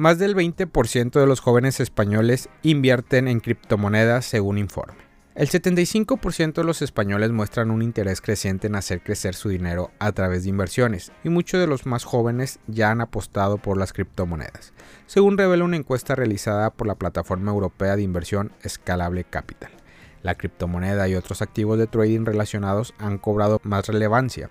Más del 20% de los jóvenes españoles invierten en criptomonedas según informe. El 75% de los españoles muestran un interés creciente en hacer crecer su dinero a través de inversiones y muchos de los más jóvenes ya han apostado por las criptomonedas, según revela una encuesta realizada por la plataforma europea de inversión Scalable Capital. La criptomoneda y otros activos de trading relacionados han cobrado más relevancia,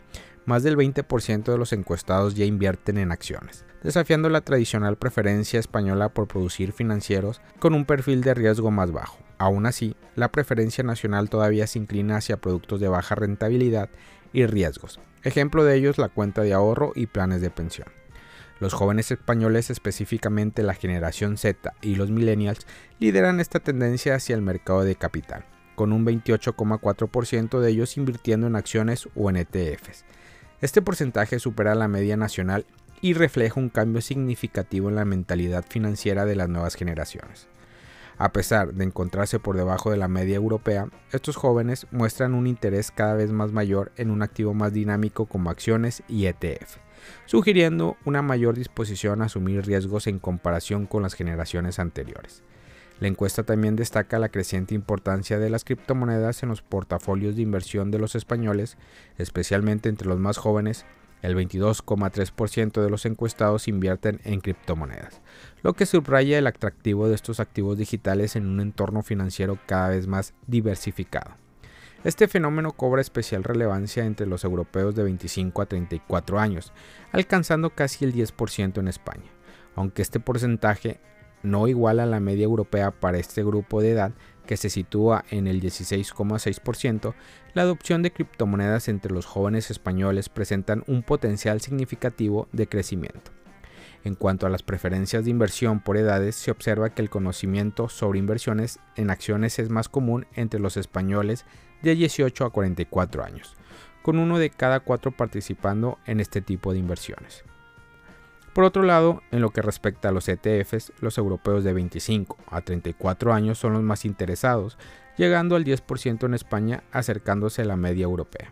más del 20% de los encuestados ya invierten en acciones, desafiando la tradicional preferencia española por producir financieros con un perfil de riesgo más bajo. Aún así, la preferencia nacional todavía se inclina hacia productos de baja rentabilidad y riesgos. Ejemplo de ellos la cuenta de ahorro y planes de pensión. Los jóvenes españoles, específicamente la generación Z y los millennials, lideran esta tendencia hacia el mercado de capital, con un 28,4% de ellos invirtiendo en acciones o en ETFs. Este porcentaje supera la media nacional y refleja un cambio significativo en la mentalidad financiera de las nuevas generaciones. A pesar de encontrarse por debajo de la media europea, estos jóvenes muestran un interés cada vez más mayor en un activo más dinámico como acciones y ETF, sugiriendo una mayor disposición a asumir riesgos en comparación con las generaciones anteriores. La encuesta también destaca la creciente importancia de las criptomonedas en los portafolios de inversión de los españoles, especialmente entre los más jóvenes. El 22,3% de los encuestados invierten en criptomonedas, lo que subraya el atractivo de estos activos digitales en un entorno financiero cada vez más diversificado. Este fenómeno cobra especial relevancia entre los europeos de 25 a 34 años, alcanzando casi el 10% en España, aunque este porcentaje no igual a la media europea para este grupo de edad que se sitúa en el 16,6%, la adopción de criptomonedas entre los jóvenes españoles presentan un potencial significativo de crecimiento. En cuanto a las preferencias de inversión por edades, se observa que el conocimiento sobre inversiones en acciones es más común entre los españoles de 18 a 44 años, con uno de cada cuatro participando en este tipo de inversiones. Por otro lado, en lo que respecta a los ETFs, los europeos de 25 a 34 años son los más interesados, llegando al 10% en España, acercándose a la media europea.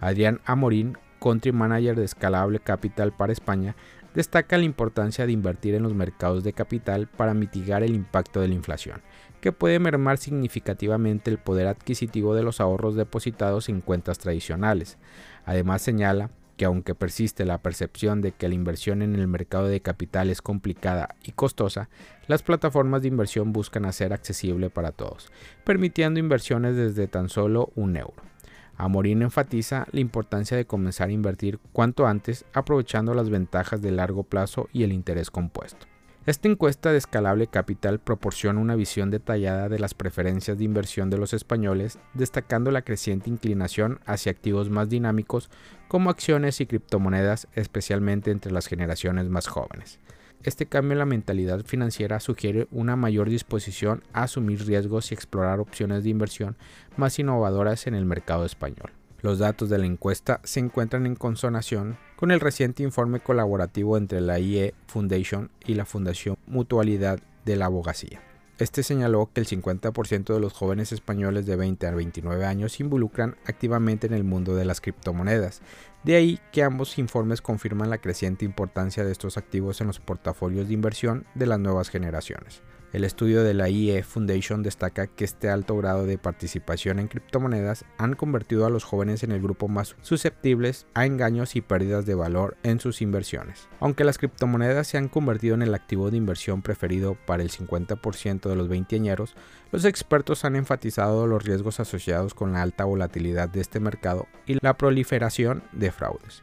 Adrián Amorín, Country Manager de Escalable Capital para España, destaca la importancia de invertir en los mercados de capital para mitigar el impacto de la inflación, que puede mermar significativamente el poder adquisitivo de los ahorros depositados en cuentas tradicionales. Además señala que aunque persiste la percepción de que la inversión en el mercado de capital es complicada y costosa, las plataformas de inversión buscan hacer accesible para todos, permitiendo inversiones desde tan solo un euro. Amorín enfatiza la importancia de comenzar a invertir cuanto antes, aprovechando las ventajas de largo plazo y el interés compuesto. Esta encuesta de escalable capital proporciona una visión detallada de las preferencias de inversión de los españoles, destacando la creciente inclinación hacia activos más dinámicos como acciones y criptomonedas, especialmente entre las generaciones más jóvenes. Este cambio en la mentalidad financiera sugiere una mayor disposición a asumir riesgos y explorar opciones de inversión más innovadoras en el mercado español. Los datos de la encuesta se encuentran en consonación con el reciente informe colaborativo entre la IE Foundation y la Fundación Mutualidad de la Abogacía. Este señaló que el 50% de los jóvenes españoles de 20 a 29 años se involucran activamente en el mundo de las criptomonedas. De ahí que ambos informes confirman la creciente importancia de estos activos en los portafolios de inversión de las nuevas generaciones. El estudio de la IE Foundation destaca que este alto grado de participación en criptomonedas han convertido a los jóvenes en el grupo más susceptibles a engaños y pérdidas de valor en sus inversiones. Aunque las criptomonedas se han convertido en el activo de inversión preferido para el 50% de los veinteañeros, los expertos han enfatizado los riesgos asociados con la alta volatilidad de este mercado y la proliferación de fraudes.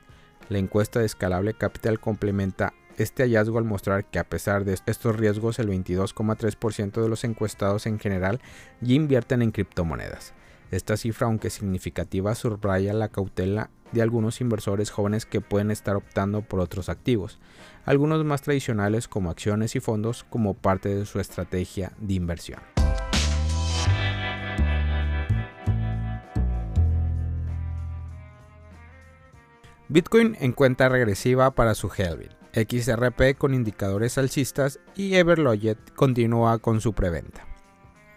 La encuesta de Escalable Capital complementa este hallazgo al mostrar que a pesar de estos riesgos el 22,3% de los encuestados en general ya invierten en criptomonedas. Esta cifra, aunque significativa, subraya la cautela de algunos inversores jóvenes que pueden estar optando por otros activos, algunos más tradicionales como acciones y fondos como parte de su estrategia de inversión. Bitcoin en cuenta regresiva para su halving. XRP con indicadores alcistas y Everlogget continúa con su preventa.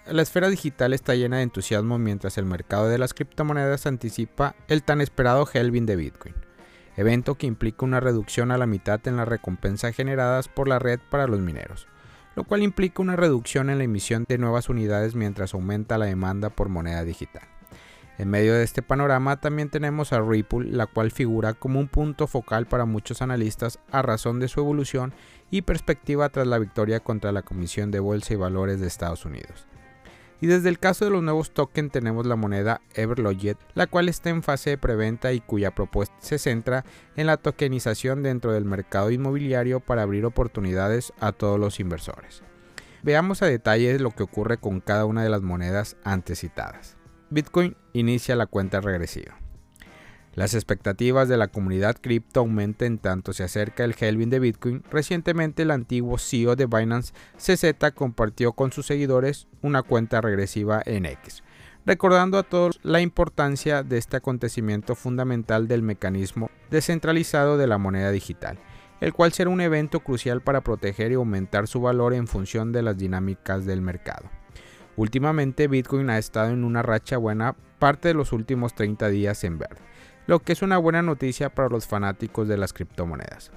La esfera digital está llena de entusiasmo mientras el mercado de las criptomonedas anticipa el tan esperado halving de Bitcoin. evento que implica una reducción a la mitad en las recompensas generadas por la red para los mineros, lo cual implica una reducción en la emisión de nuevas unidades mientras aumenta la demanda por moneda digital. En medio de este panorama también tenemos a Ripple, la cual figura como un punto focal para muchos analistas a razón de su evolución y perspectiva tras la victoria contra la Comisión de Bolsa y Valores de Estados Unidos. Y desde el caso de los nuevos tokens tenemos la moneda Everlogit, la cual está en fase de preventa y cuya propuesta se centra en la tokenización dentro del mercado inmobiliario para abrir oportunidades a todos los inversores. Veamos a detalle lo que ocurre con cada una de las monedas antes citadas. Bitcoin inicia la cuenta regresiva. Las expectativas de la comunidad cripto aumentan en tanto se acerca el halving de Bitcoin. Recientemente el antiguo CEO de Binance CZ compartió con sus seguidores una cuenta regresiva en X, recordando a todos la importancia de este acontecimiento fundamental del mecanismo descentralizado de la moneda digital, el cual será un evento crucial para proteger y aumentar su valor en función de las dinámicas del mercado. Últimamente Bitcoin ha estado en una racha buena parte de los últimos 30 días en verde lo que es una buena noticia para los fanáticos de las criptomonedas.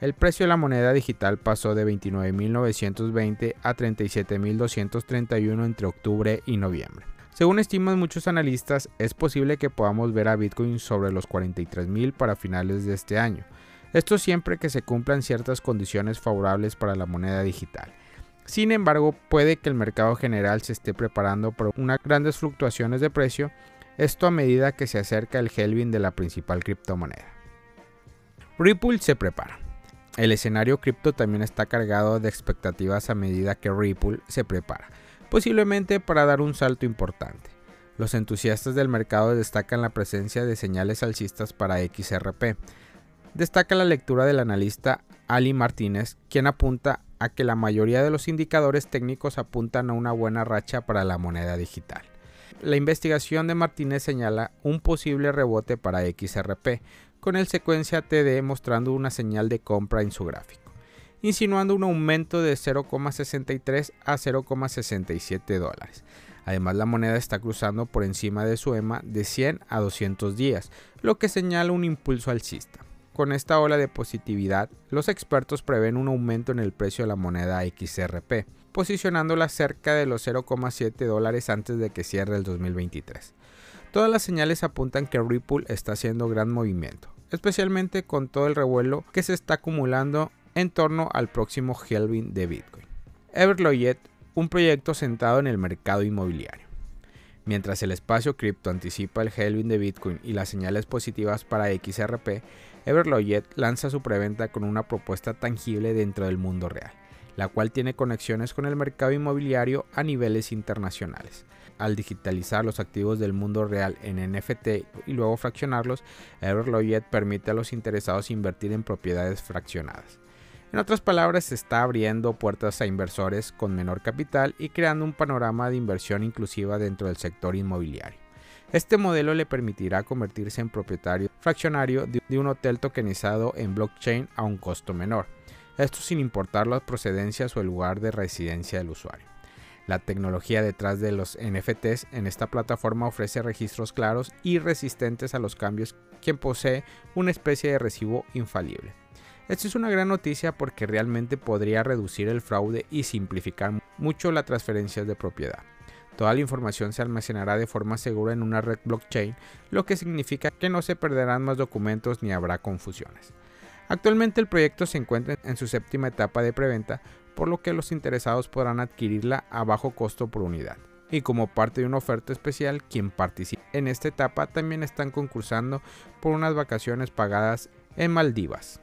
El precio de la moneda digital pasó de 29.920 a 37.231 entre octubre y noviembre. Según estiman muchos analistas, es posible que podamos ver a Bitcoin sobre los 43.000 para finales de este año. Esto siempre que se cumplan ciertas condiciones favorables para la moneda digital. Sin embargo, puede que el mercado general se esté preparando para unas grandes fluctuaciones de precio esto a medida que se acerca el halving de la principal criptomoneda. Ripple se prepara. El escenario cripto también está cargado de expectativas a medida que Ripple se prepara, posiblemente para dar un salto importante. Los entusiastas del mercado destacan la presencia de señales alcistas para XRP. Destaca la lectura del analista Ali Martínez, quien apunta a que la mayoría de los indicadores técnicos apuntan a una buena racha para la moneda digital. La investigación de Martínez señala un posible rebote para XRP, con el secuencia TD mostrando una señal de compra en su gráfico, insinuando un aumento de 0,63 a 0,67 dólares. Además, la moneda está cruzando por encima de su EMA de 100 a 200 días, lo que señala un impulso alcista. Con esta ola de positividad, los expertos prevén un aumento en el precio de la moneda XRP, posicionándola cerca de los 0,7 dólares antes de que cierre el 2023. Todas las señales apuntan que Ripple está haciendo gran movimiento, especialmente con todo el revuelo que se está acumulando en torno al próximo halving de Bitcoin. Everloyet, un proyecto sentado en el mercado inmobiliario. Mientras el espacio cripto anticipa el halving de Bitcoin y las señales positivas para XRP, Everloyet lanza su preventa con una propuesta tangible dentro del mundo real, la cual tiene conexiones con el mercado inmobiliario a niveles internacionales. Al digitalizar los activos del mundo real en NFT y luego fraccionarlos, Everloyet permite a los interesados invertir en propiedades fraccionadas. En otras palabras, se está abriendo puertas a inversores con menor capital y creando un panorama de inversión inclusiva dentro del sector inmobiliario. Este modelo le permitirá convertirse en propietario fraccionario de un hotel tokenizado en blockchain a un costo menor. Esto sin importar las procedencias o el lugar de residencia del usuario. La tecnología detrás de los NFTs en esta plataforma ofrece registros claros y resistentes a los cambios, quien posee una especie de recibo infalible. Esto es una gran noticia porque realmente podría reducir el fraude y simplificar mucho las transferencias de propiedad. Toda la información se almacenará de forma segura en una red blockchain, lo que significa que no se perderán más documentos ni habrá confusiones. Actualmente el proyecto se encuentra en su séptima etapa de preventa, por lo que los interesados podrán adquirirla a bajo costo por unidad. Y como parte de una oferta especial, quien participe en esta etapa también están concursando por unas vacaciones pagadas en Maldivas.